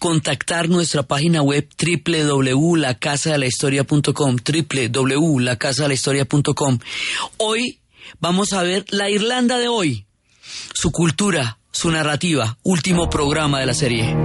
contactar nuestra página web www.lacasadelahistoria.com www.lacasadelahistoria.com Hoy vamos a ver la Irlanda de hoy, su cultura, su narrativa, último programa de la serie.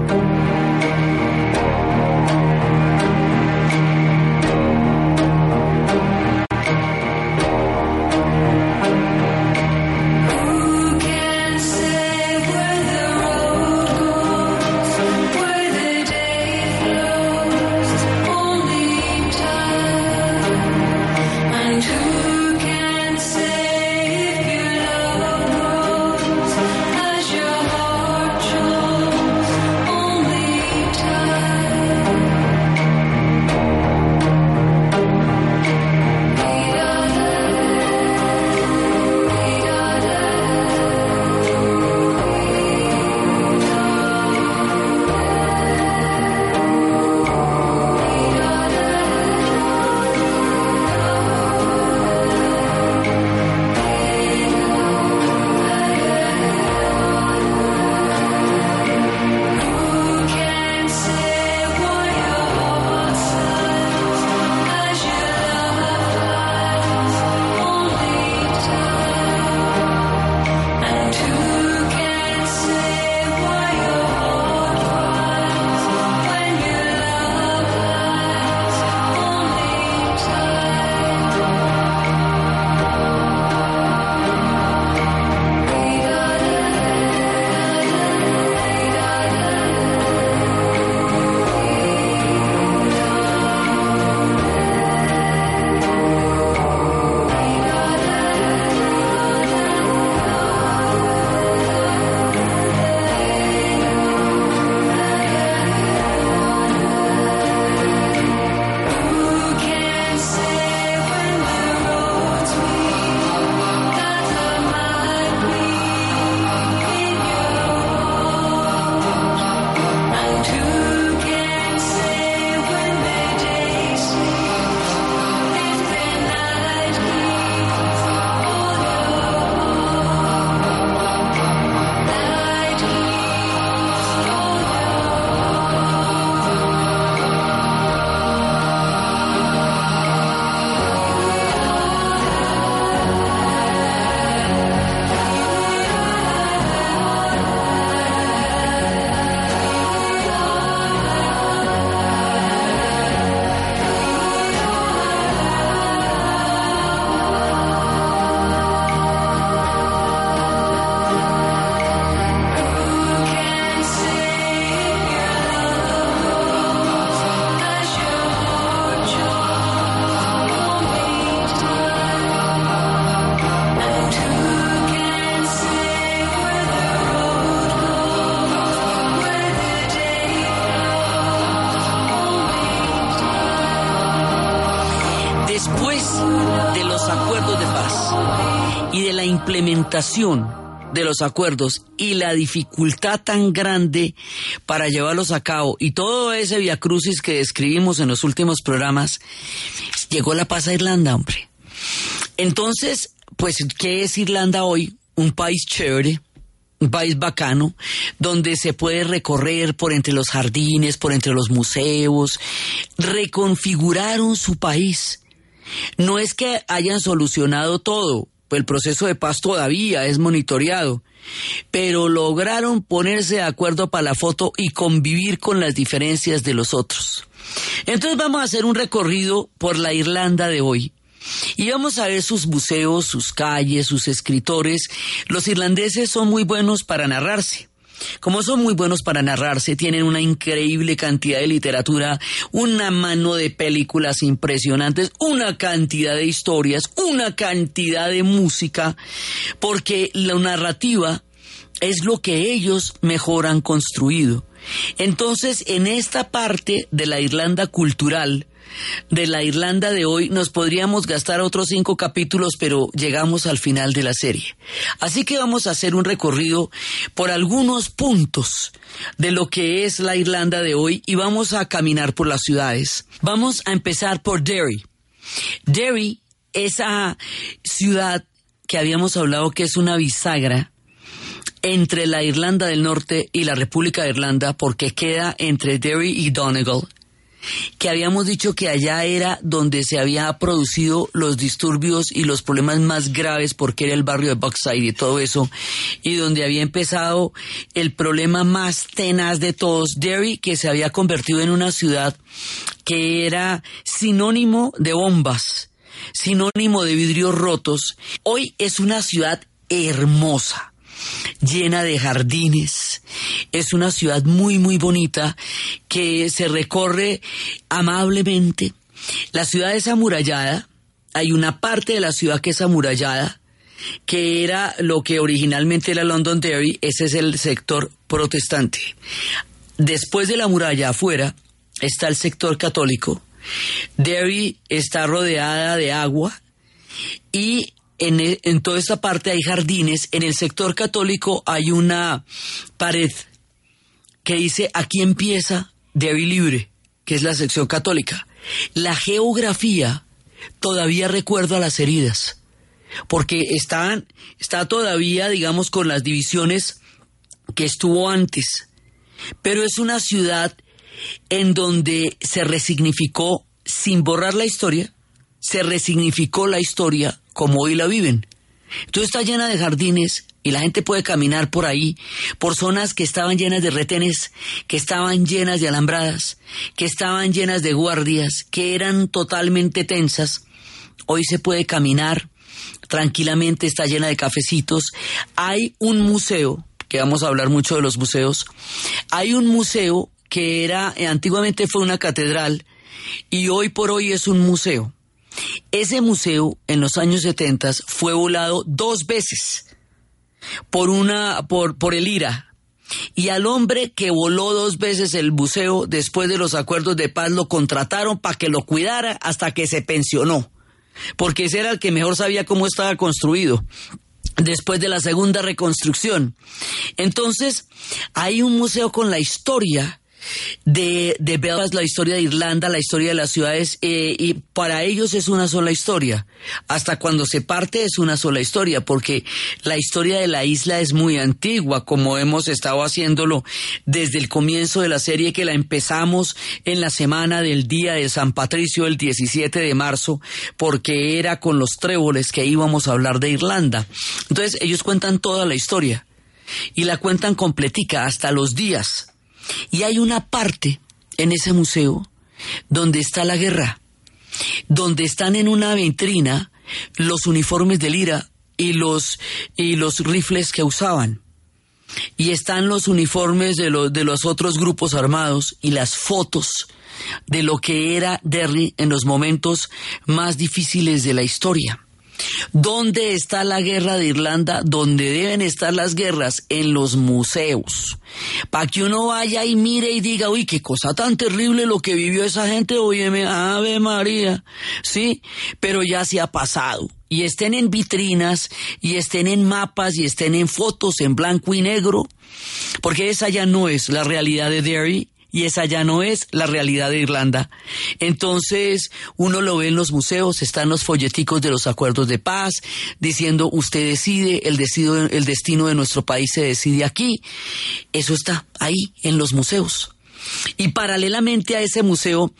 De los acuerdos y la dificultad tan grande para llevarlos a cabo y todo ese viacrucis que describimos en los últimos programas, llegó la paz a Irlanda, hombre. Entonces, pues, ¿qué es Irlanda hoy? Un país chévere, un país bacano, donde se puede recorrer por entre los jardines, por entre los museos, reconfiguraron su país. No es que hayan solucionado todo, el proceso de paz todavía es monitoreado, pero lograron ponerse de acuerdo para la foto y convivir con las diferencias de los otros. Entonces vamos a hacer un recorrido por la Irlanda de hoy. Y vamos a ver sus museos, sus calles, sus escritores. Los irlandeses son muy buenos para narrarse. Como son muy buenos para narrarse, tienen una increíble cantidad de literatura, una mano de películas impresionantes, una cantidad de historias, una cantidad de música, porque la narrativa es lo que ellos mejor han construido. Entonces, en esta parte de la Irlanda cultural, de la Irlanda de hoy, nos podríamos gastar otros cinco capítulos, pero llegamos al final de la serie. Así que vamos a hacer un recorrido por algunos puntos de lo que es la Irlanda de hoy y vamos a caminar por las ciudades. Vamos a empezar por Derry. Derry, esa ciudad que habíamos hablado que es una bisagra entre la Irlanda del Norte y la República de Irlanda porque queda entre Derry y Donegal, que habíamos dicho que allá era donde se había producido los disturbios y los problemas más graves porque era el barrio de Buckside y todo eso, y donde había empezado el problema más tenaz de todos, Derry, que se había convertido en una ciudad que era sinónimo de bombas, sinónimo de vidrios rotos. Hoy es una ciudad hermosa llena de jardines. Es una ciudad muy, muy bonita que se recorre amablemente. La ciudad es amurallada. Hay una parte de la ciudad que es amurallada, que era lo que originalmente era Londonderry. Ese es el sector protestante. Después de la muralla afuera está el sector católico. Derry está rodeada de agua y en, e- en toda esta parte hay jardines. En el sector católico hay una pared que dice aquí empieza Derry Libre, que es la sección católica. La geografía todavía recuerda las heridas, porque están, está todavía, digamos, con las divisiones que estuvo antes. Pero es una ciudad en donde se resignificó, sin borrar la historia, se resignificó la historia como hoy la viven. Entonces está llena de jardines y la gente puede caminar por ahí, por zonas que estaban llenas de retenes, que estaban llenas de alambradas, que estaban llenas de guardias, que eran totalmente tensas. Hoy se puede caminar tranquilamente, está llena de cafecitos. Hay un museo, que vamos a hablar mucho de los museos, hay un museo que era, eh, antiguamente fue una catedral y hoy por hoy es un museo. Ese museo en los años 70 fue volado dos veces por una por, por el IRA. Y al hombre que voló dos veces el museo después de los acuerdos de paz lo contrataron para que lo cuidara hasta que se pensionó. Porque ese era el que mejor sabía cómo estaba construido después de la segunda reconstrucción. Entonces, hay un museo con la historia de, de la historia de Irlanda, la historia de las ciudades, eh, y para ellos es una sola historia. Hasta cuando se parte es una sola historia, porque la historia de la isla es muy antigua, como hemos estado haciéndolo desde el comienzo de la serie que la empezamos en la semana del día de San Patricio, el 17 de marzo, porque era con los tréboles que íbamos a hablar de Irlanda. Entonces ellos cuentan toda la historia y la cuentan completica hasta los días. Y hay una parte en ese museo donde está la guerra, donde están en una vitrina los uniformes del IRA y los, y los rifles que usaban. Y están los uniformes de, de los otros grupos armados y las fotos de lo que era Derry en los momentos más difíciles de la historia. ¿Dónde está la guerra de Irlanda? Donde deben estar las guerras, en los museos. Para que uno vaya y mire y diga, uy, qué cosa tan terrible lo que vivió esa gente, óyeme, Ave María. Sí, pero ya se ha pasado. Y estén en vitrinas, y estén en mapas, y estén en fotos en blanco y negro, porque esa ya no es la realidad de Derry, y esa ya no es la realidad de Irlanda. Entonces, uno lo ve en los museos, están los folleticos de los acuerdos de paz, diciendo usted decide, el, el destino de nuestro país se decide aquí. Eso está ahí en los museos. Y paralelamente a ese museo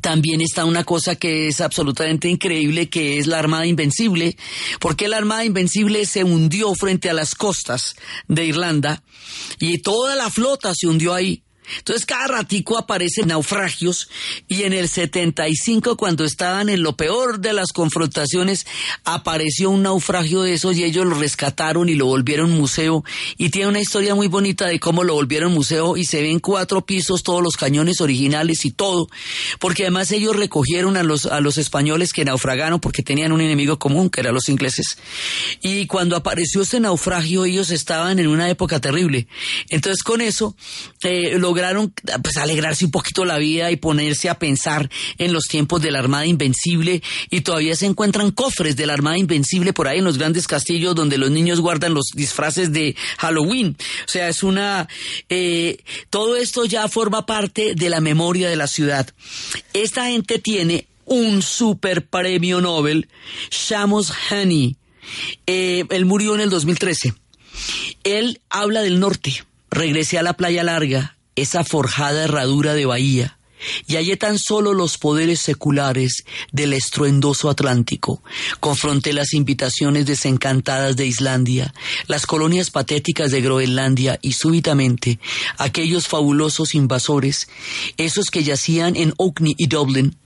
también está una cosa que es absolutamente increíble, que es la Armada Invencible, porque la Armada Invencible se hundió frente a las costas de Irlanda y toda la flota se hundió ahí. Entonces cada ratico aparecen naufragios y en el 75 cuando estaban en lo peor de las confrontaciones apareció un naufragio de esos y ellos lo rescataron y lo volvieron museo. Y tiene una historia muy bonita de cómo lo volvieron museo y se ven cuatro pisos todos los cañones originales y todo porque además ellos recogieron a los a los españoles que naufragaron porque tenían un enemigo común que eran los ingleses. Y cuando apareció este naufragio ellos estaban en una época terrible. Entonces con eso eh, lograron pues alegrarse un poquito la vida y ponerse a pensar en los tiempos de la Armada Invencible y todavía se encuentran cofres de la Armada Invencible por ahí en los grandes castillos donde los niños guardan los disfraces de Halloween. O sea, es una... eh, todo esto ya forma parte de la memoria de la ciudad. Esta gente tiene un super premio Nobel, Shamos Hani. Eh, él murió en el 2013. Él habla del norte. Regresé a la playa larga, esa forjada herradura de bahía, y hallé tan solo los poderes seculares del estruendoso Atlántico. Confronté las invitaciones desencantadas de Islandia, las colonias patéticas de Groenlandia y súbitamente aquellos fabulosos invasores, esos que yacían en Orkney y Dublin,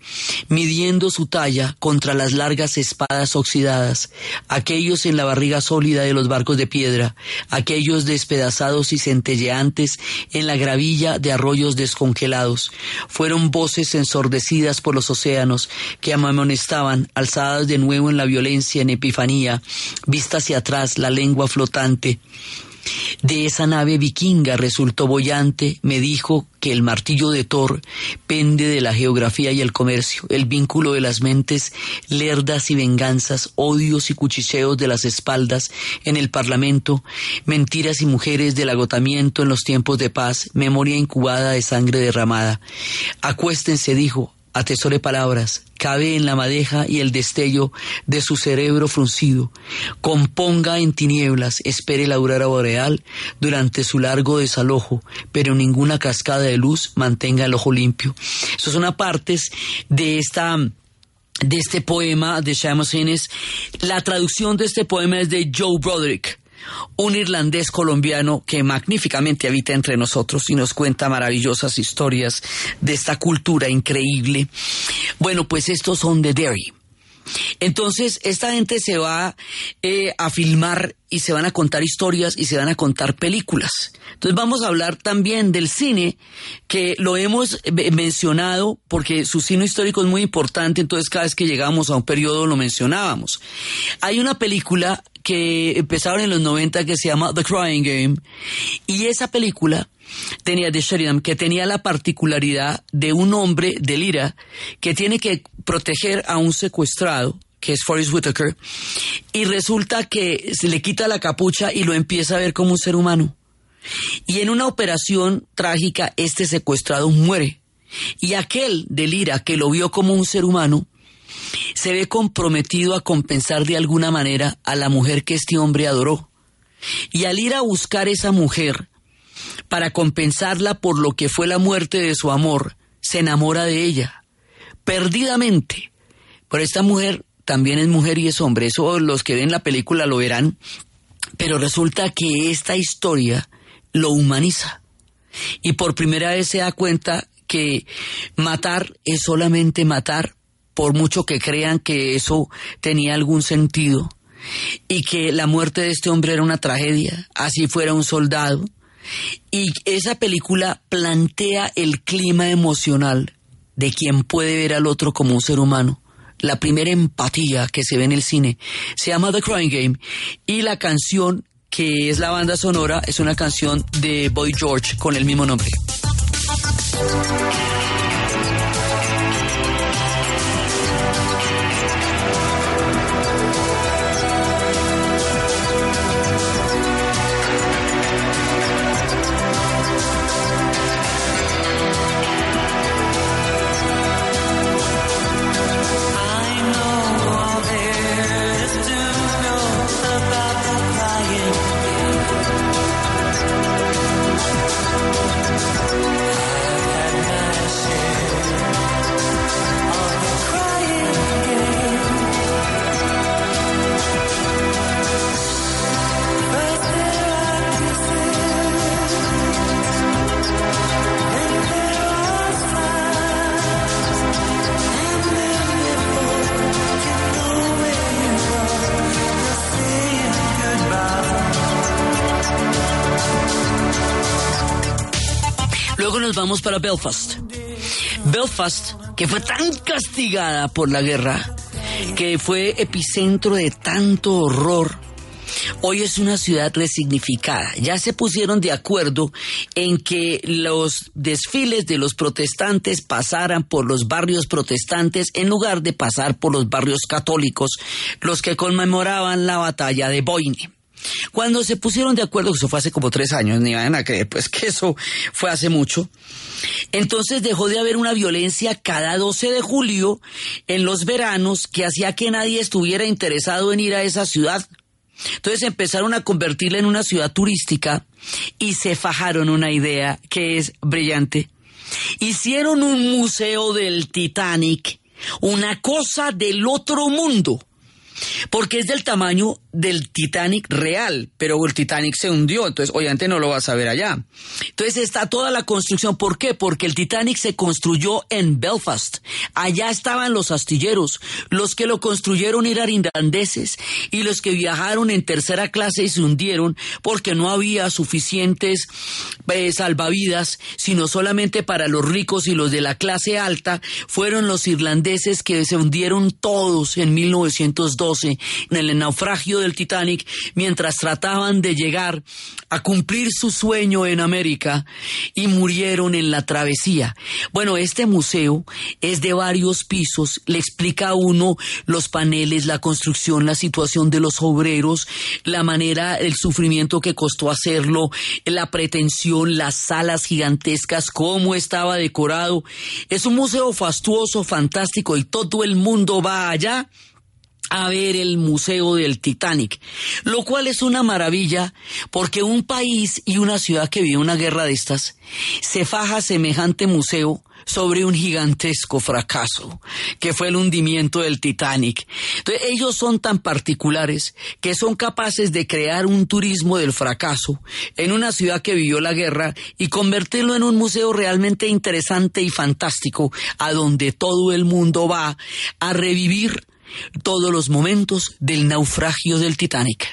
midiendo su talla contra las largas espadas oxidadas, aquellos en la barriga sólida de los barcos de piedra, aquellos despedazados y centelleantes en la gravilla de arroyos descongelados, fueron voces ensordecidas por los océanos que amonestaban, alzadas de nuevo en la violencia en epifanía, vista hacia atrás la lengua flotante, de esa nave vikinga resultó bollante, me dijo que el martillo de Thor pende de la geografía y el comercio, el vínculo de las mentes, lerdas y venganzas, odios y cuchicheos de las espaldas en el Parlamento, mentiras y mujeres del agotamiento en los tiempos de paz, memoria incubada de sangre derramada. Acuéstense, dijo, atesore palabras, cabe en la madeja y el destello de su cerebro fruncido, componga en tinieblas, espere la aurora boreal durante su largo desalojo, pero ninguna cascada de luz mantenga el ojo limpio. Esas son partes de esta de este poema de Seamus Innes. La traducción de este poema es de Joe Broderick un irlandés colombiano que magníficamente habita entre nosotros y nos cuenta maravillosas historias de esta cultura increíble. Bueno, pues estos son de Derry. Entonces, esta gente se va eh, a filmar y se van a contar historias y se van a contar películas. Entonces vamos a hablar también del cine, que lo hemos mencionado porque su cine histórico es muy importante, entonces cada vez que llegamos a un periodo lo mencionábamos. Hay una película que empezaron en los 90 que se llama The Crying Game y esa película tenía de Sheridan que tenía la particularidad de un hombre de Lira que tiene que proteger a un secuestrado que es Forrest Whitaker y resulta que se le quita la capucha y lo empieza a ver como un ser humano y en una operación trágica este secuestrado muere y aquel de Lira que lo vio como un ser humano se ve comprometido a compensar de alguna manera a la mujer que este hombre adoró. Y al ir a buscar esa mujer para compensarla por lo que fue la muerte de su amor, se enamora de ella, perdidamente. Pero esta mujer también es mujer y es hombre, eso los que ven la película lo verán, pero resulta que esta historia lo humaniza. Y por primera vez se da cuenta que matar es solamente matar por mucho que crean que eso tenía algún sentido y que la muerte de este hombre era una tragedia, así fuera un soldado. Y esa película plantea el clima emocional de quien puede ver al otro como un ser humano. La primera empatía que se ve en el cine se llama The Crying Game y la canción que es la banda sonora es una canción de Boy George con el mismo nombre. Belfast. Belfast, que fue tan castigada por la guerra, que fue epicentro de tanto horror, hoy es una ciudad resignificada. Ya se pusieron de acuerdo en que los desfiles de los protestantes pasaran por los barrios protestantes en lugar de pasar por los barrios católicos, los que conmemoraban la batalla de Boyne. Cuando se pusieron de acuerdo, eso fue hace como tres años, ni vayan a creer, pues que eso fue hace mucho, entonces dejó de haber una violencia cada 12 de julio en los veranos que hacía que nadie estuviera interesado en ir a esa ciudad. Entonces empezaron a convertirla en una ciudad turística y se fajaron una idea que es brillante. Hicieron un museo del Titanic, una cosa del otro mundo porque es del tamaño del Titanic real, pero el Titanic se hundió, entonces obviamente no lo vas a ver allá. Entonces está toda la construcción, ¿por qué? Porque el Titanic se construyó en Belfast, allá estaban los astilleros, los que lo construyeron eran irlandeses y los que viajaron en tercera clase y se hundieron porque no había suficientes eh, salvavidas, sino solamente para los ricos y los de la clase alta, fueron los irlandeses que se hundieron todos en 1912 en el naufragio del Titanic mientras trataban de llegar a cumplir su sueño en América y murieron en la travesía. Bueno, este museo es de varios pisos, le explica a uno los paneles, la construcción, la situación de los obreros, la manera, el sufrimiento que costó hacerlo, la pretensión, las salas gigantescas, cómo estaba decorado. Es un museo fastuoso, fantástico y todo el mundo va allá a ver el Museo del Titanic, lo cual es una maravilla porque un país y una ciudad que vive una guerra de estas se faja semejante museo sobre un gigantesco fracaso, que fue el hundimiento del Titanic. Entonces, ellos son tan particulares que son capaces de crear un turismo del fracaso en una ciudad que vivió la guerra y convertirlo en un museo realmente interesante y fantástico, a donde todo el mundo va a revivir todos los momentos del naufragio del Titanic.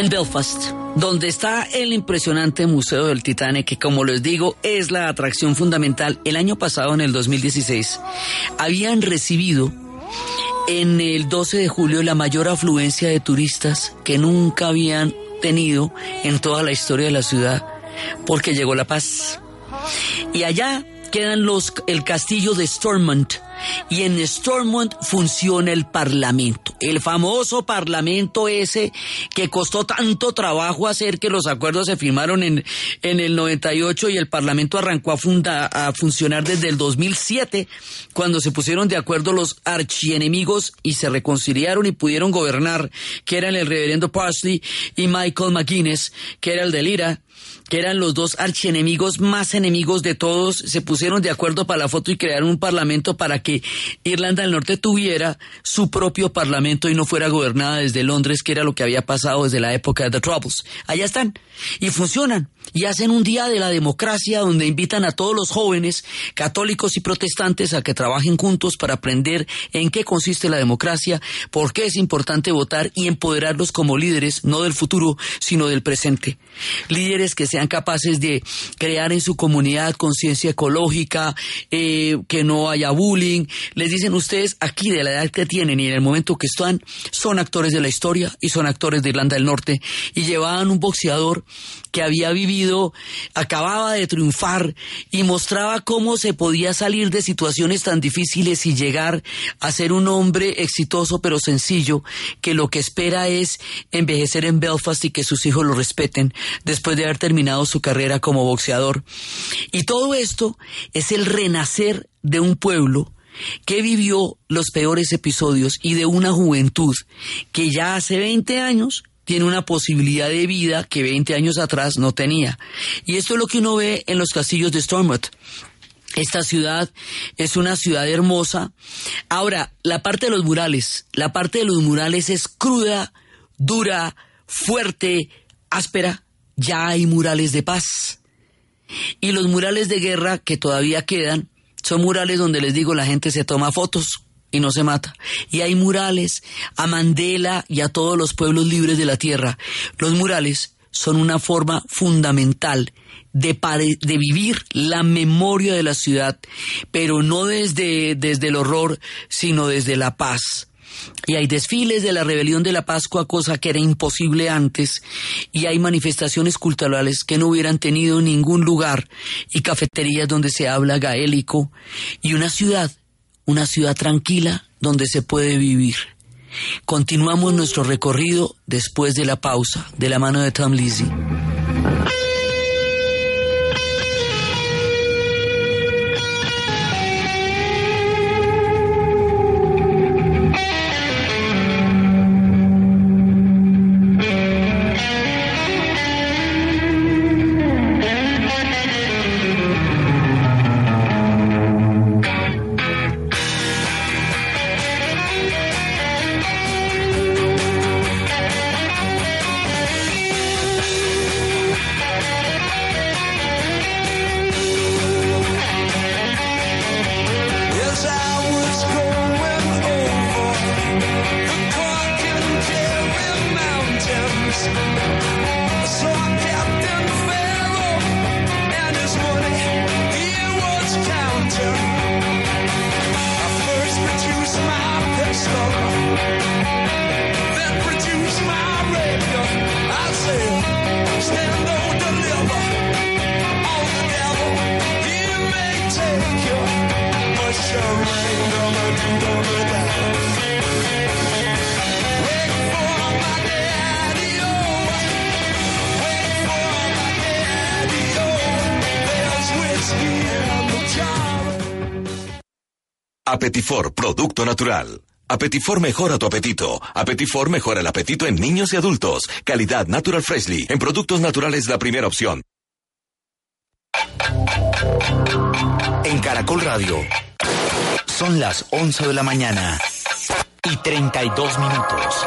En Belfast, donde está el impresionante Museo del Titanic, que como les digo es la atracción fundamental, el año pasado, en el 2016, habían recibido en el 12 de julio la mayor afluencia de turistas que nunca habían tenido en toda la historia de la ciudad, porque llegó la paz. Y allá quedan los, el castillo de Stormont. Y en Stormont funciona el Parlamento, el famoso Parlamento ese que costó tanto trabajo hacer que los acuerdos se firmaron en, en el 98 y el Parlamento arrancó a, funda- a funcionar desde el 2007, cuando se pusieron de acuerdo los archienemigos y se reconciliaron y pudieron gobernar, que eran el reverendo Parsley y Michael McGuinness, que era el del IRA que eran los dos archienemigos más enemigos de todos, se pusieron de acuerdo para la foto y crearon un parlamento para que Irlanda del Norte tuviera su propio parlamento y no fuera gobernada desde Londres, que era lo que había pasado desde la época de The Troubles. Allá están y funcionan y hacen un día de la democracia donde invitan a todos los jóvenes, católicos y protestantes, a que trabajen juntos para aprender en qué consiste la democracia, por qué es importante votar y empoderarlos como líderes, no del futuro, sino del presente. Líderes que sean capaces de crear en su comunidad conciencia ecológica, eh, que no haya bullying. Les dicen ustedes aquí de la edad que tienen y en el momento que están, son actores de la historia y son actores de Irlanda del Norte y llevaban un boxeador que había vivido, acababa de triunfar y mostraba cómo se podía salir de situaciones tan difíciles y llegar a ser un hombre exitoso pero sencillo, que lo que espera es envejecer en Belfast y que sus hijos lo respeten después de haber terminado su carrera como boxeador. Y todo esto es el renacer de un pueblo que vivió los peores episodios y de una juventud que ya hace 20 años tiene una posibilidad de vida que 20 años atrás no tenía. Y esto es lo que uno ve en los castillos de Stormont. Esta ciudad es una ciudad hermosa. Ahora, la parte de los murales, la parte de los murales es cruda, dura, fuerte, áspera. Ya hay murales de paz. Y los murales de guerra que todavía quedan son murales donde les digo la gente se toma fotos y no se mata. Y hay murales a Mandela y a todos los pueblos libres de la tierra. Los murales son una forma fundamental de, de vivir la memoria de la ciudad, pero no desde, desde el horror, sino desde la paz. Y hay desfiles de la rebelión de la Pascua, cosa que era imposible antes, y hay manifestaciones culturales que no hubieran tenido ningún lugar, y cafeterías donde se habla gaélico, y una ciudad, una ciudad tranquila donde se puede vivir. Continuamos nuestro recorrido después de la pausa, de la mano de Tom Lizzy. Apetifor, producto natural. Apetifor mejora tu apetito. Apetifor mejora el apetito en niños y adultos. Calidad Natural Freshly. En productos naturales la primera opción. En Caracol Radio. Son las 11 de la mañana y 32 minutos.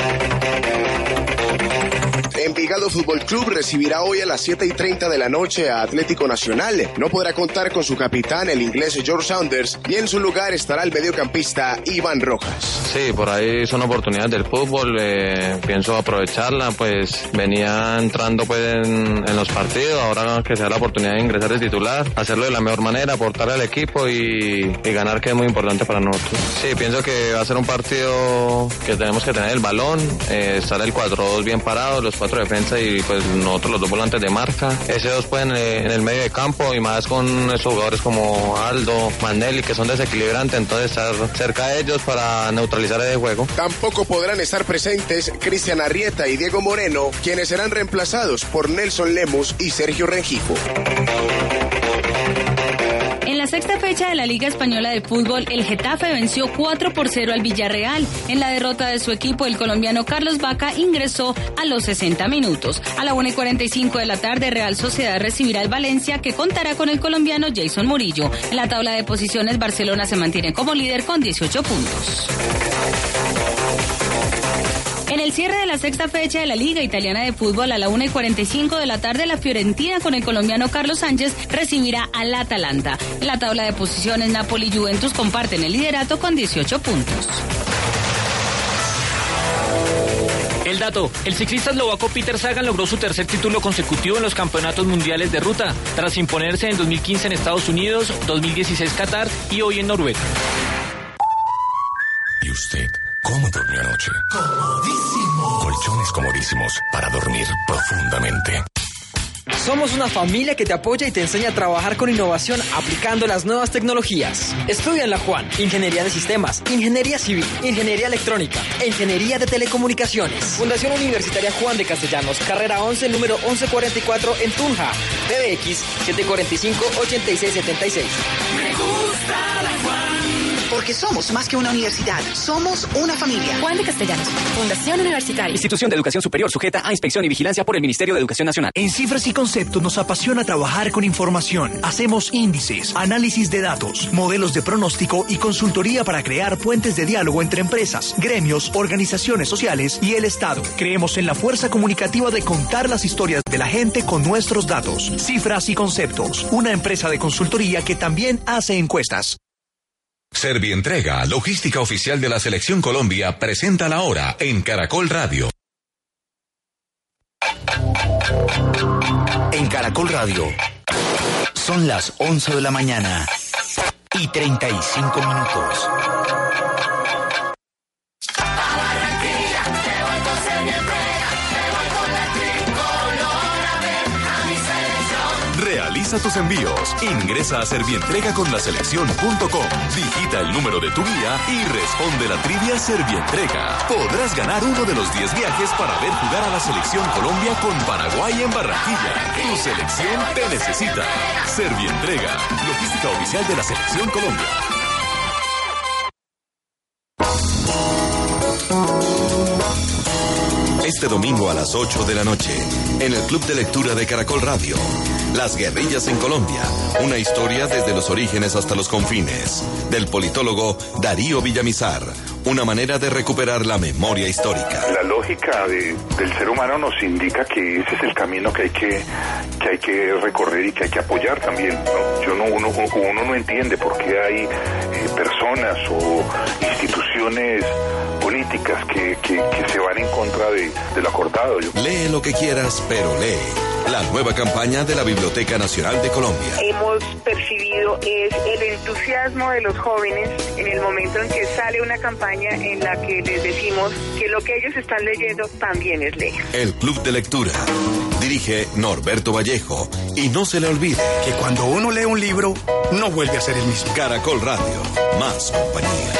Envigado Fútbol Club recibirá hoy a las 7 y 30 de la noche a Atlético Nacional. No podrá contar con su capitán, el inglés George Saunders, y en su lugar estará el mediocampista Iván Rojas. Sí, por ahí son oportunidades del fútbol, eh, pienso aprovecharla, pues venía entrando pues en, en los partidos, ahora que sea la oportunidad de ingresar de titular, hacerlo de la mejor manera, aportar al equipo y, y ganar que es muy importante para nosotros. Sí, pienso que va a ser un partido que tenemos que tener el balón, eh, estar el 4-2 bien parado, los cuatro defensas y pues nosotros los dos volantes de marca, ese dos pues en, eh, en el medio de campo y más con esos jugadores como Aldo, Manelli que son desequilibrantes, entonces estar cerca de ellos para neutralizar ese juego. Tampoco podrán estar presentes Cristian Arrieta y Diego Moreno, quienes serán reemplazados por Nelson Lemus y Sergio Rengifo. Sexta fecha de la Liga Española de Fútbol, el Getafe venció 4 por 0 al Villarreal. En la derrota de su equipo, el colombiano Carlos Vaca ingresó a los 60 minutos. A la 1 y 45 de la tarde, Real Sociedad recibirá al Valencia, que contará con el colombiano Jason Murillo. En la tabla de posiciones, Barcelona se mantiene como líder con 18 puntos. El cierre de la sexta fecha de la Liga Italiana de Fútbol a la 1 y 45 de la tarde, la Fiorentina con el colombiano Carlos Sánchez recibirá al Atalanta. En la tabla de posiciones, Napoli y Juventus comparten el liderato con 18 puntos. El dato, el ciclista eslovaco Peter Sagan logró su tercer título consecutivo en los campeonatos mundiales de ruta, tras imponerse en 2015 en Estados Unidos, 2016 Qatar y hoy en Noruega. ¿Y usted cómo durmió anoche? Comodísimo. Colchones comodísimos para dormir profundamente. Somos una familia que te apoya y te enseña a trabajar con innovación aplicando las nuevas tecnologías. Estudia en la Juan, Ingeniería de Sistemas, Ingeniería Civil, Ingeniería Electrónica e Ingeniería de Telecomunicaciones. Fundación Universitaria Juan de Castellanos, carrera 11, número 1144 en Tunja. PBX 745-8676. Me gusta la. Porque somos más que una universidad, somos una familia. Juan de Castellanos, Fundación Universitaria. Institución de Educación Superior sujeta a inspección y vigilancia por el Ministerio de Educación Nacional. En cifras y conceptos nos apasiona trabajar con información. Hacemos índices, análisis de datos, modelos de pronóstico y consultoría para crear puentes de diálogo entre empresas, gremios, organizaciones sociales y el Estado. Creemos en la fuerza comunicativa de contar las historias de la gente con nuestros datos. Cifras y conceptos, una empresa de consultoría que también hace encuestas. Servientrega, logística oficial de la Selección Colombia, presenta la hora en Caracol Radio. En Caracol Radio son las 11 de la mañana y 35 minutos. Realiza tus envíos. Ingresa a Servientrega con la selección.com. Digita el número de tu guía y responde la trivia Servientrega. Podrás ganar uno de los 10 viajes para ver jugar a la selección Colombia con Paraguay en Barranquilla. Tu selección te necesita. Servientrega, logística oficial de la selección Colombia. Este domingo a las 8 de la noche, en el Club de Lectura de Caracol Radio, Las Guerrillas en Colombia, una historia desde los orígenes hasta los confines, del politólogo Darío Villamizar, una manera de recuperar la memoria histórica. La lógica de- del ser humano nos indica que ese es el camino que hay que, que hay que recorrer y que hay que apoyar también. Yo no, uno, uno no entiende por qué hay eh, personas o instituciones políticas que, que- que se van en contra de, de lo acordado. Lee lo que quieras, pero lee. La nueva campaña de la Biblioteca Nacional de Colombia. hemos percibido es el entusiasmo de los jóvenes en el momento en que sale una campaña en la que les decimos que lo que ellos están leyendo también es ley. El Club de Lectura. Dirige Norberto Vallejo. Y no se le olvide que cuando uno lee un libro, no vuelve a ser el mismo. Caracol Radio. Más compañía.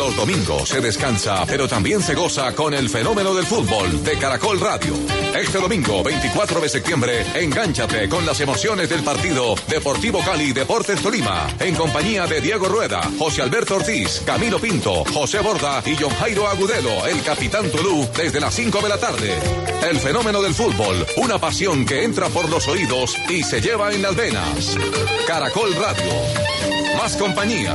Los domingos se descansa, pero también se goza con el fenómeno del fútbol de Caracol Radio. Este domingo, 24 de septiembre, engánchate con las emociones del partido Deportivo Cali Deportes Tolima, en compañía de Diego Rueda, José Alberto Ortiz, Camilo Pinto, José Borda y John Jairo Agudelo, el capitán Tulú, desde las 5 de la tarde. El fenómeno del fútbol, una pasión que entra por los oídos y se lleva en las venas. Caracol Radio. Más compañía.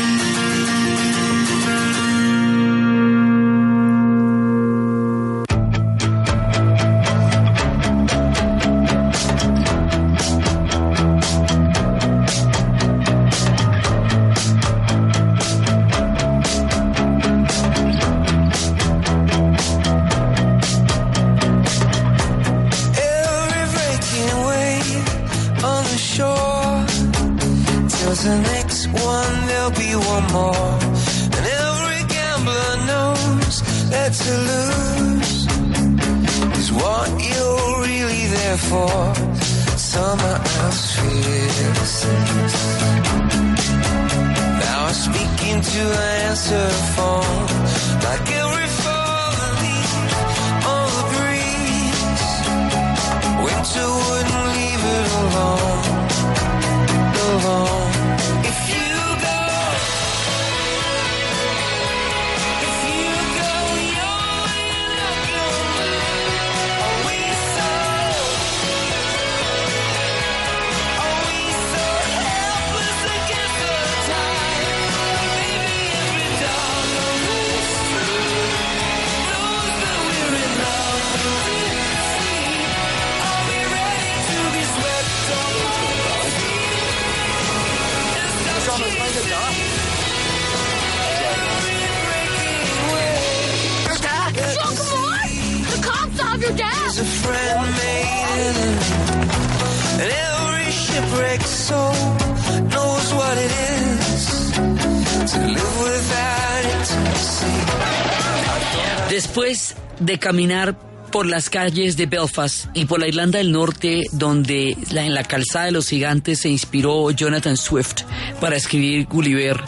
De caminar por las calles de Belfast y por la Irlanda del Norte, donde en la calzada de los gigantes se inspiró Jonathan Swift para escribir Gulliver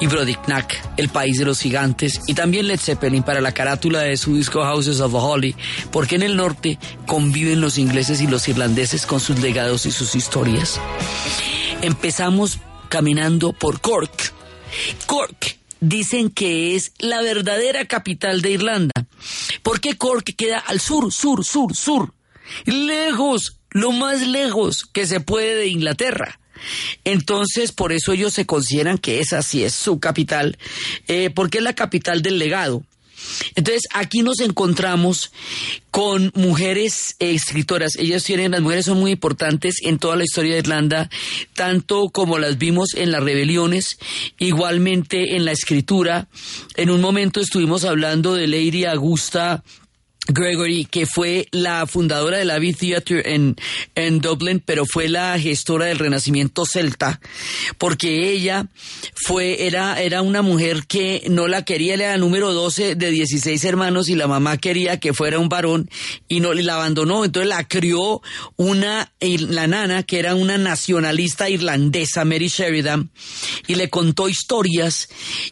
y Knack, El país de los gigantes, y también Led Zeppelin para la carátula de su disco Houses of the Holy, porque en el norte conviven los ingleses y los irlandeses con sus legados y sus historias. Empezamos caminando por Cork. Cork dicen que es la verdadera capital de Irlanda. Porque Cork queda al sur, sur, sur, sur. Lejos, lo más lejos que se puede de Inglaterra. Entonces, por eso ellos se consideran que esa sí es su capital, eh, porque es la capital del legado. Entonces, aquí nos encontramos con mujeres eh, escritoras. Ellas tienen, las mujeres son muy importantes en toda la historia de Irlanda, tanto como las vimos en las rebeliones, igualmente en la escritura. En un momento estuvimos hablando de Lady Augusta Gregory, que fue la fundadora del Abbey Theatre en, en Dublin, pero fue la gestora del Renacimiento celta, porque ella fue, era, era una mujer que no la quería, era número 12 de 16 hermanos y la mamá quería que fuera un varón y no la abandonó, entonces la crió una, la nana, que era una nacionalista irlandesa, Mary Sheridan, y le contó historias,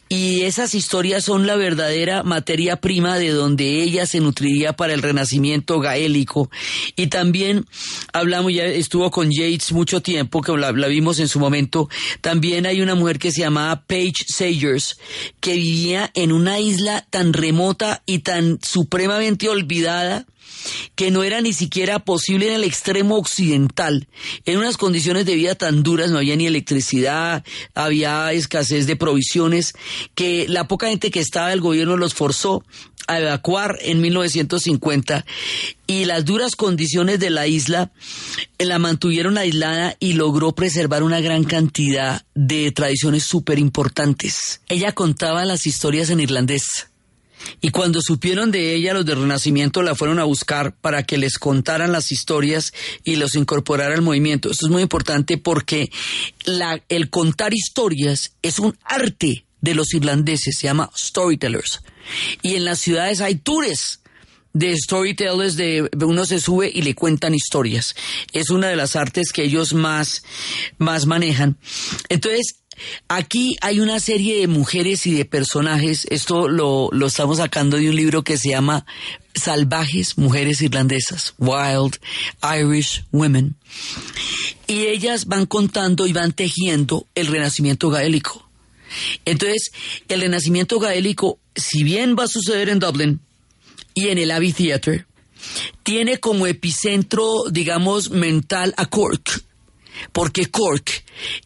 y esas historias son la verdadera materia prima de donde ella se nutriría para el renacimiento gaélico. Y también hablamos, ya estuvo con Yates mucho tiempo, que la, vimos en su momento. También hay una mujer que se llamaba Paige Sayers, que vivía en una isla tan remota y tan supremamente olvidada que no era ni siquiera posible en el extremo occidental, en unas condiciones de vida tan duras, no había ni electricidad, había escasez de provisiones, que la poca gente que estaba, el gobierno los forzó a evacuar en 1950 y las duras condiciones de la isla eh, la mantuvieron aislada y logró preservar una gran cantidad de tradiciones súper importantes. Ella contaba las historias en irlandés. Y cuando supieron de ella, los del Renacimiento la fueron a buscar para que les contaran las historias y los incorporara al movimiento. Esto es muy importante porque el contar historias es un arte de los irlandeses, se llama storytellers. Y en las ciudades hay tours de storytellers, de uno se sube y le cuentan historias. Es una de las artes que ellos más, más manejan. Entonces, Aquí hay una serie de mujeres y de personajes, esto lo, lo estamos sacando de un libro que se llama Salvajes Mujeres Irlandesas, Wild Irish Women, y ellas van contando y van tejiendo el renacimiento gaélico. Entonces, el renacimiento gaélico, si bien va a suceder en Dublin y en el Abbey Theatre, tiene como epicentro, digamos, mental a Cork, porque Cork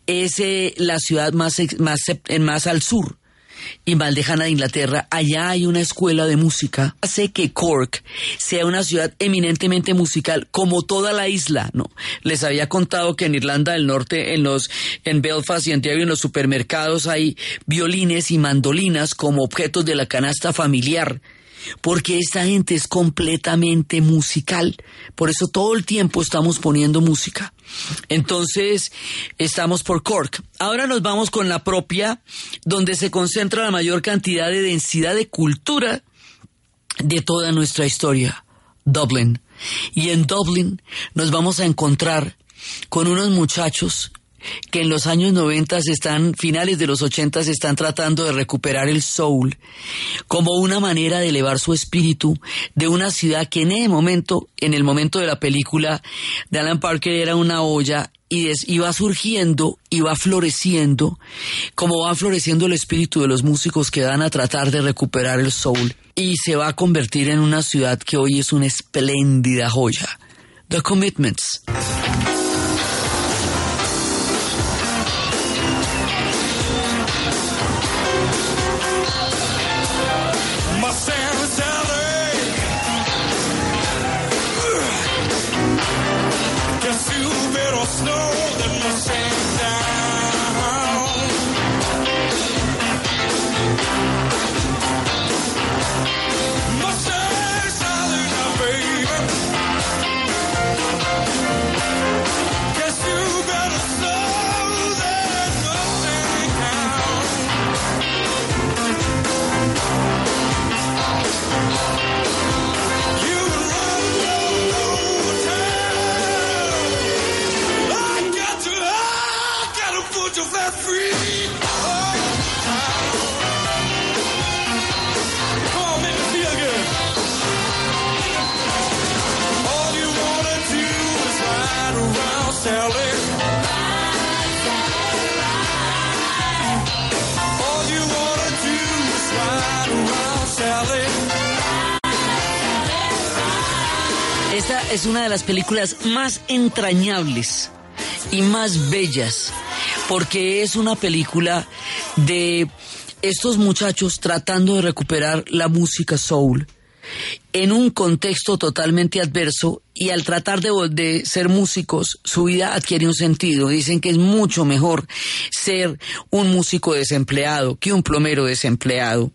es eh, la ciudad más, más, más al sur y más de Inglaterra. Allá hay una escuela de música. Hace que Cork sea una ciudad eminentemente musical, como toda la isla, ¿no? Les había contado que en Irlanda del Norte, en los, en Belfast y Ontario, en los supermercados hay violines y mandolinas como objetos de la canasta familiar porque esta gente es completamente musical. Por eso todo el tiempo estamos poniendo música. Entonces, estamos por Cork. Ahora nos vamos con la propia, donde se concentra la mayor cantidad de densidad de cultura de toda nuestra historia, Dublin. Y en Dublin nos vamos a encontrar con unos muchachos que en los años 90 están, finales de los 80 están tratando de recuperar el soul como una manera de elevar su espíritu de una ciudad que en ese momento, en el momento de la película de Alan Parker era una olla y des- iba surgiendo, iba floreciendo, como va floreciendo el espíritu de los músicos que van a tratar de recuperar el soul y se va a convertir en una ciudad que hoy es una espléndida joya. The Commitments. Esta es una de las películas más entrañables y más bellas, porque es una película de estos muchachos tratando de recuperar la música soul en un contexto totalmente adverso y al tratar de, ser músicos, su vida adquiere un sentido. Dicen que es mucho mejor ser un músico desempleado que un plomero desempleado.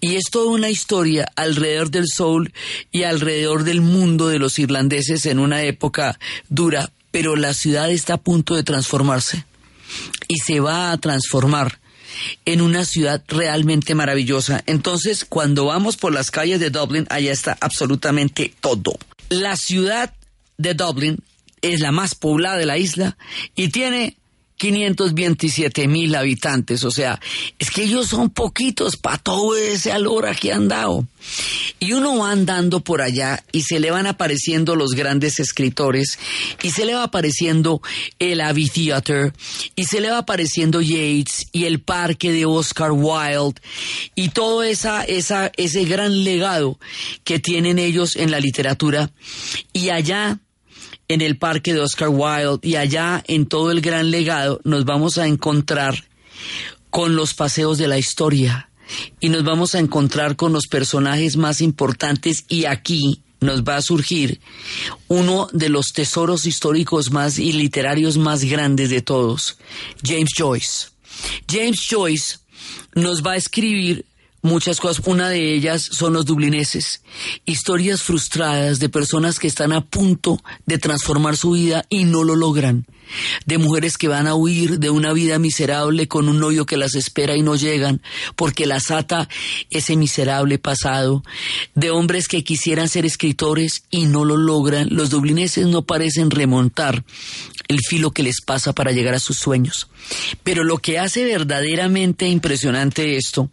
Y es toda una historia alrededor del soul y alrededor del mundo de los irlandeses en una época dura, pero la ciudad está a punto de transformarse y se va a transformar en una ciudad realmente maravillosa. Entonces, cuando vamos por las calles de Dublín, allá está absolutamente todo. La ciudad de Dublín es la más poblada de la isla y tiene 527 mil habitantes, o sea, es que ellos son poquitos para todo ese alora que han dado. Y uno va andando por allá y se le van apareciendo los grandes escritores y se le va apareciendo el Abbey Theater y se le va apareciendo Yates y el parque de Oscar Wilde y todo esa, esa, ese gran legado que tienen ellos en la literatura. Y allá en el parque de Oscar Wilde. Y allá en todo el gran legado nos vamos a encontrar con los paseos de la historia. Y nos vamos a encontrar con los personajes más importantes. Y aquí nos va a surgir uno de los tesoros históricos más y literarios más grandes de todos, James Joyce. James Joyce nos va a escribir muchas cosas. Una de ellas son los dublineses. Historias frustradas de personas que están a punto de transformar su vida y no lo logran. De mujeres que van a huir de una vida miserable con un novio que las espera y no llegan porque las ata ese miserable pasado. De hombres que quisieran ser escritores y no lo logran. Los dublineses no parecen remontar el filo que les pasa para llegar a sus sueños. Pero lo que hace verdaderamente impresionante esto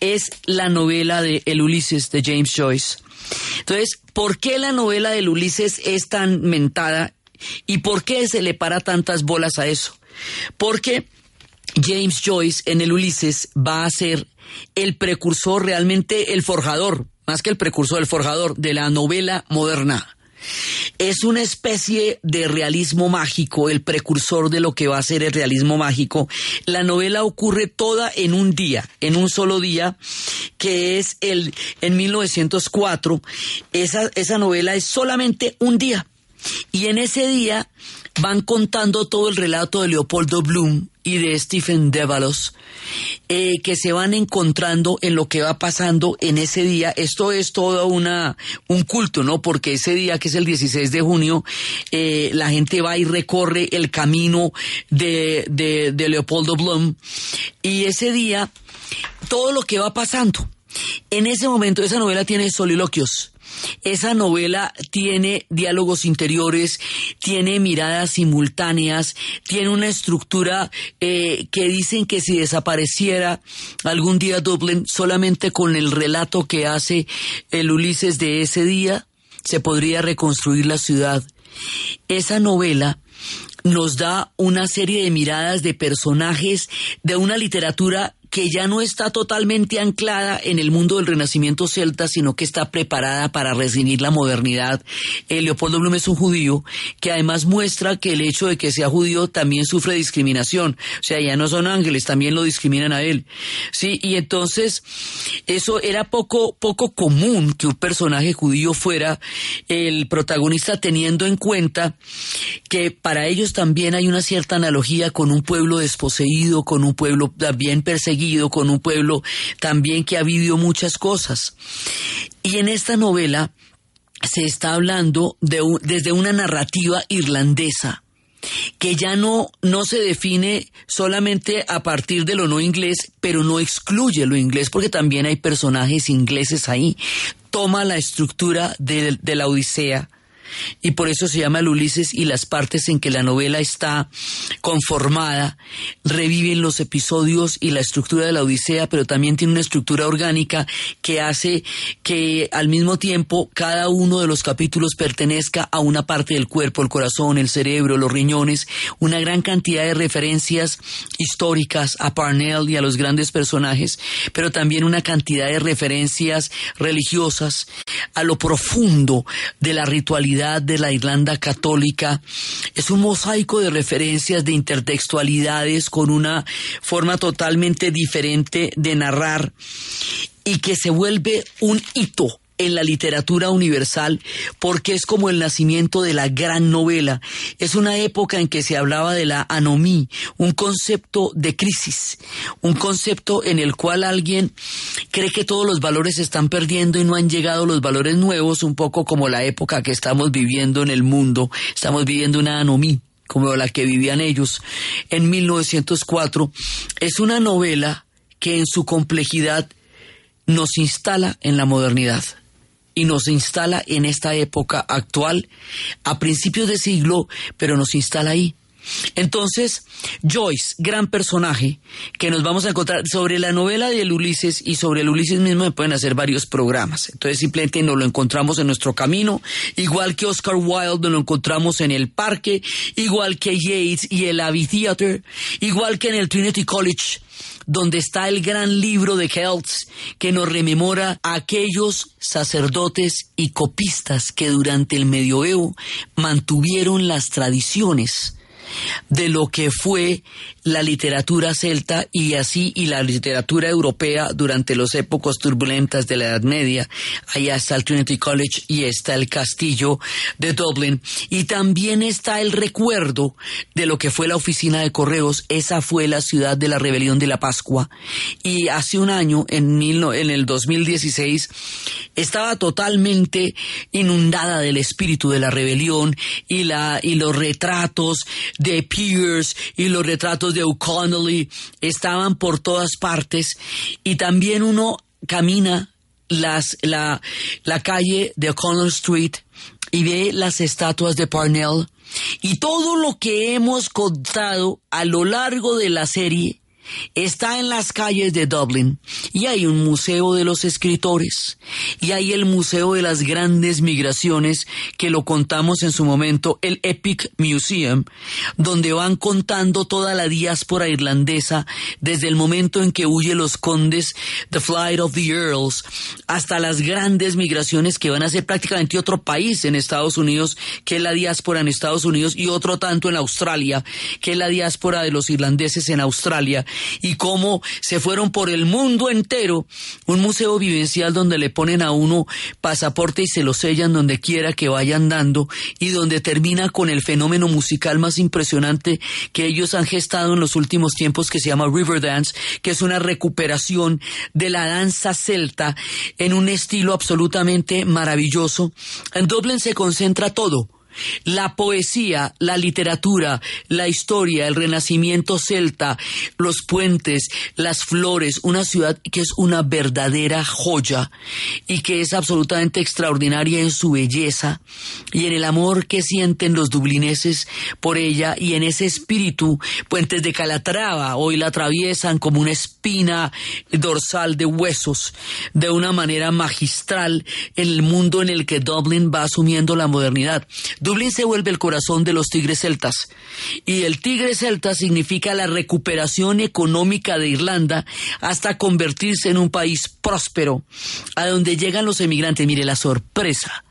es la novela de El Ulises de James Joyce. Entonces, ¿por qué la novela del Ulises es tan mentada y por qué se le para tantas bolas a eso? Porque James Joyce en el Ulises va a ser el precursor, realmente el forjador, más que el precursor, el forjador de la novela moderna. Es una especie de realismo mágico, el precursor de lo que va a ser el realismo mágico. La novela ocurre toda en un día, en un solo día, que es el en 1904. Esa, esa novela es solamente un día. Y en ese día van contando todo el relato de Leopoldo Bloom y de Stephen Devalos, eh, que se van encontrando en lo que va pasando en ese día. Esto es todo una, un culto, ¿no? Porque ese día, que es el 16 de junio, eh, la gente va y recorre el camino de, de, de Leopoldo Bloom. Y ese día, todo lo que va pasando. En ese momento, esa novela tiene soliloquios. Esa novela tiene diálogos interiores, tiene miradas simultáneas, tiene una estructura eh, que dicen que si desapareciera algún día Dublín solamente con el relato que hace el Ulises de ese día, se podría reconstruir la ciudad. Esa novela nos da una serie de miradas de personajes de una literatura que ya no está totalmente anclada en el mundo del renacimiento celta, sino que está preparada para recibir la modernidad. Eh, Leopoldo Bloom es un judío que además muestra que el hecho de que sea judío también sufre discriminación. O sea, ya no son ángeles, también lo discriminan a él. Sí, y entonces eso era poco, poco común que un personaje judío fuera el protagonista teniendo en cuenta que para ellos también hay una cierta analogía con un pueblo desposeído, con un pueblo también perseguido, con un pueblo también que ha vivido muchas cosas. Y en esta novela se está hablando de desde una narrativa irlandesa que ya no, no se define solamente a partir de lo no inglés, pero no excluye lo inglés, porque también hay personajes ingleses ahí. Toma la estructura de la Odisea, y por eso se llama el Ulises y las partes en que la novela está conformada reviven los episodios y la estructura de la Odisea, pero también tiene una estructura orgánica que hace que al mismo tiempo cada uno de los capítulos pertenezca a una parte del cuerpo, el corazón, el cerebro, los riñones, una gran cantidad de referencias históricas a Parnell y a los grandes personajes, pero también una cantidad de referencias religiosas a lo profundo de la ritualidad de la Irlanda católica. Es un mosaico de referencias, de intertextualidades con una forma totalmente diferente de narrar y que se vuelve un hito en la literatura universal porque es como el nacimiento de la gran novela. Es una época en que se hablaba de la anomí, un concepto de crisis, un concepto en el cual alguien cree que todos los valores se están perdiendo y no han llegado los valores nuevos, un poco como la época que estamos viviendo en el mundo. Estamos viviendo una anomí como la que vivían ellos en 1904. Es una novela que en su complejidad nos instala en la modernidad y nos instala en esta época actual, a principios de siglo, pero nos instala ahí. Entonces, Joyce, gran personaje, que nos vamos a encontrar sobre la novela del Ulises y sobre el Ulises mismo se pueden hacer varios programas. Entonces, simplemente nos lo encontramos en nuestro camino, igual que Oscar Wilde nos lo encontramos en el parque, igual que Yates y el Abbey Theater, igual que en el Trinity College donde está el gran libro de Kelts que nos rememora a aquellos sacerdotes y copistas que durante el medioevo mantuvieron las tradiciones de lo que fue la literatura celta y así y la literatura europea durante las épocas turbulentas de la Edad Media. Allá está el Trinity College y está el castillo de Dublin y también está el recuerdo de lo que fue la oficina de correos. Esa fue la ciudad de la rebelión de la Pascua y hace un año, en, mil en el 2016, estaba totalmente inundada del espíritu de la rebelión y, la, y los retratos de Pierce y los retratos de O'Connell estaban por todas partes y también uno camina las, la, la calle de O'Connell Street y ve las estatuas de Parnell. Y todo lo que hemos contado a lo largo de la serie está en las calles de Dublin y hay un museo de los escritores y hay el museo de las grandes migraciones que lo contamos en su momento, el Epic Museum, donde van contando toda la diáspora irlandesa desde el momento en que huye los condes, The Flight of the Earls, hasta las grandes migraciones que van a ser prácticamente otro país en Estados Unidos, que es la diáspora en Estados Unidos, y otro tanto en Australia, que es la diáspora de los irlandeses en Australia, y cómo se fueron por el mundo entero, un museo vivencial donde le ponen a uno pasaporte y se lo sellan donde quiera que vayan dando, y donde termina con el fenómeno musical más impresionante que ellos han gestado en los últimos tiempos, que se llama Riverdance, que es una recuperación de la danza celta en un estilo absolutamente maravilloso. En Dublin se concentra todo la poesía, la literatura, la historia, el renacimiento celta, los puentes, las flores, una ciudad que es una verdadera joya y que es absolutamente extraordinaria en su belleza y en el amor que sienten los dublineses por ella y en ese espíritu, puentes de Calatrava hoy la atraviesan como una espina dorsal de huesos de una manera magistral en el mundo en el que Dublin va asumiendo la modernidad. Dublín se vuelve el corazón de los tigres celtas y el tigre celta significa la recuperación económica de Irlanda hasta convertirse en un país próspero a donde llegan los emigrantes. Mire la sorpresa.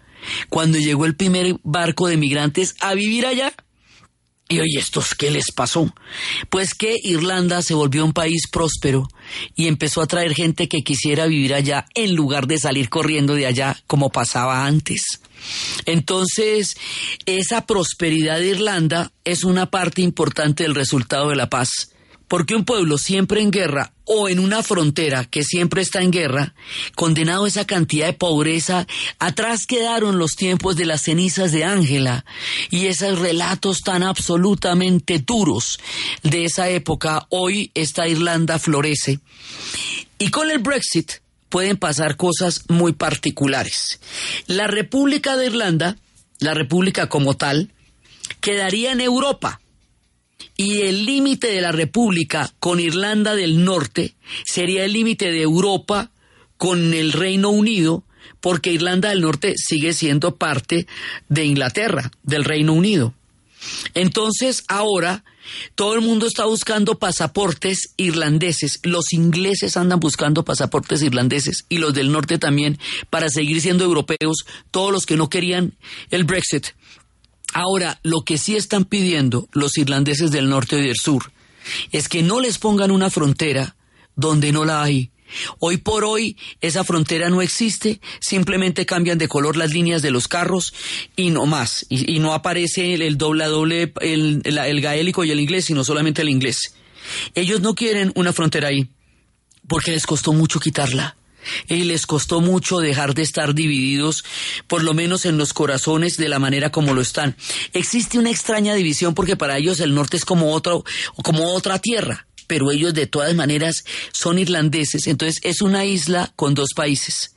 Cuando llegó el primer barco de emigrantes a vivir allá, y oye, ¿estos qué les pasó? Pues que Irlanda se volvió un país próspero y empezó a traer gente que quisiera vivir allá en lugar de salir corriendo de allá como pasaba antes. Entonces, esa prosperidad de Irlanda es una parte importante del resultado de la paz. Porque un pueblo siempre en guerra o en una frontera que siempre está en guerra, condenado a esa cantidad de pobreza, atrás quedaron los tiempos de las cenizas de Ángela y esos relatos tan absolutamente duros de esa época. Hoy esta Irlanda florece. Y con el Brexit pueden pasar cosas muy particulares. La República de Irlanda, la República como tal, quedaría en Europa y el límite de la República con Irlanda del Norte sería el límite de Europa con el Reino Unido, porque Irlanda del Norte sigue siendo parte de Inglaterra, del Reino Unido. Entonces, ahora todo el mundo está buscando pasaportes irlandeses. Los ingleses andan buscando pasaportes irlandeses y los del norte también para seguir siendo europeos, todos los que no querían el Brexit. Ahora, lo que sí están pidiendo los irlandeses del norte y del sur es que no les pongan una frontera donde no la hay. Hoy por hoy esa frontera no existe, simplemente cambian de color las líneas de los carros y no más. Y, no aparece el, doble doble, el- el gaélico y el inglés, sino solamente el inglés. Ellos no quieren una frontera ahí porque les costó mucho quitarla. Y les costó mucho dejar de estar divididos, por lo menos en los corazones, de la manera como lo están. Existe una extraña división porque para ellos el norte es como otro, como otra tierra, pero ellos de todas maneras son irlandeses. Entonces es una isla con dos países.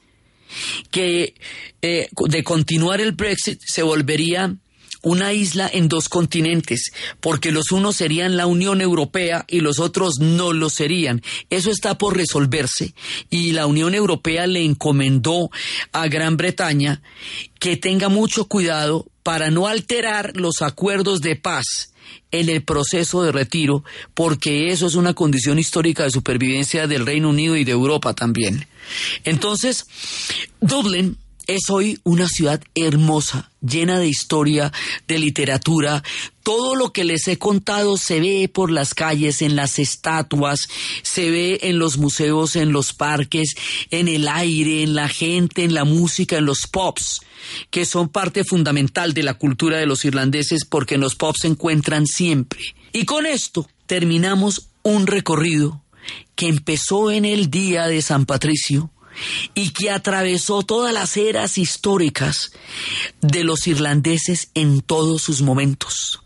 Que eh, de continuar el Brexit se volvería una isla en dos continentes, porque los unos serían la Unión Europea y los otros no lo serían. Eso está por resolverse y la Unión Europea le encomendó a Gran Bretaña que tenga mucho cuidado para no alterar los acuerdos de paz en el proceso de retiro, porque eso es una condición histórica de supervivencia del Reino Unido y de Europa también. Entonces, Dublín es hoy una ciudad hermosa, llena de historia, de literatura. Todo lo que les he contado se ve por las calles, en las estatuas, se ve en los museos, en los parques, en el aire, en la gente, en la música, en los pubs, que son parte fundamental de la cultura de los irlandeses porque en los pubs se encuentran siempre. Y con esto terminamos un recorrido que empezó en el día de San Patricio y que atravesó todas las eras históricas de los irlandeses en todos sus momentos.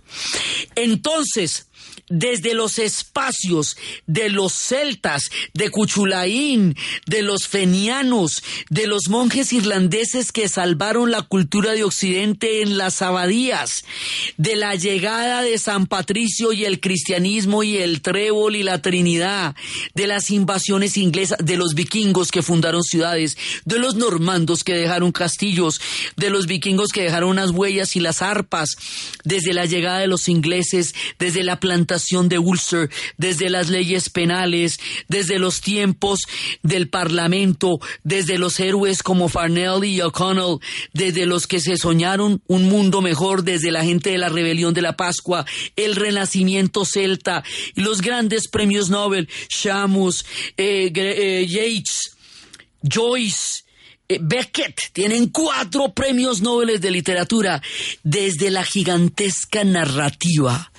Entonces, desde los espacios de los celtas, de Cuchulaín, de los fenianos, de los monjes irlandeses que salvaron la cultura de Occidente en las abadías, de la llegada de San Patricio y el cristianismo y el trébol y la Trinidad, de las invasiones inglesas, de los vikingos que fundaron ciudades, de los normandos que dejaron castillos, de los vikingos que dejaron unas huellas y las arpas, desde la llegada de los ingleses, desde la plantación de Ulster, desde las leyes penales, desde los tiempos del Parlamento, desde los héroes como Farnell y O'Connell, desde los que se soñaron un mundo mejor, desde la gente de la rebelión de la Pascua, el renacimiento celta, los grandes premios Nobel, Shamus, eh, eh, Yeats, Joyce, eh, Beckett, tienen cuatro premios Nobel de literatura desde la gigantesca narrativa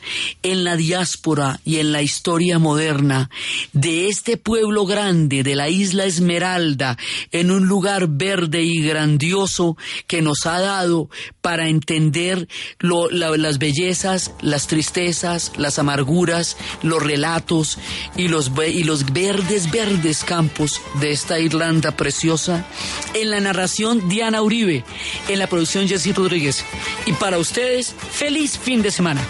en la diáspora y en la historia moderna de este pueblo grande de la isla Esmeralda en un lugar verde y grandioso que nos ha dado para entender las bellezas, las tristezas, las amarguras, los relatos y los, ve- y los verdes, verdes campos de esta Irlanda preciosa. En la narración Diana Uribe, en la producción Jessy Rodríguez. Y para ustedes, feliz fin de semana.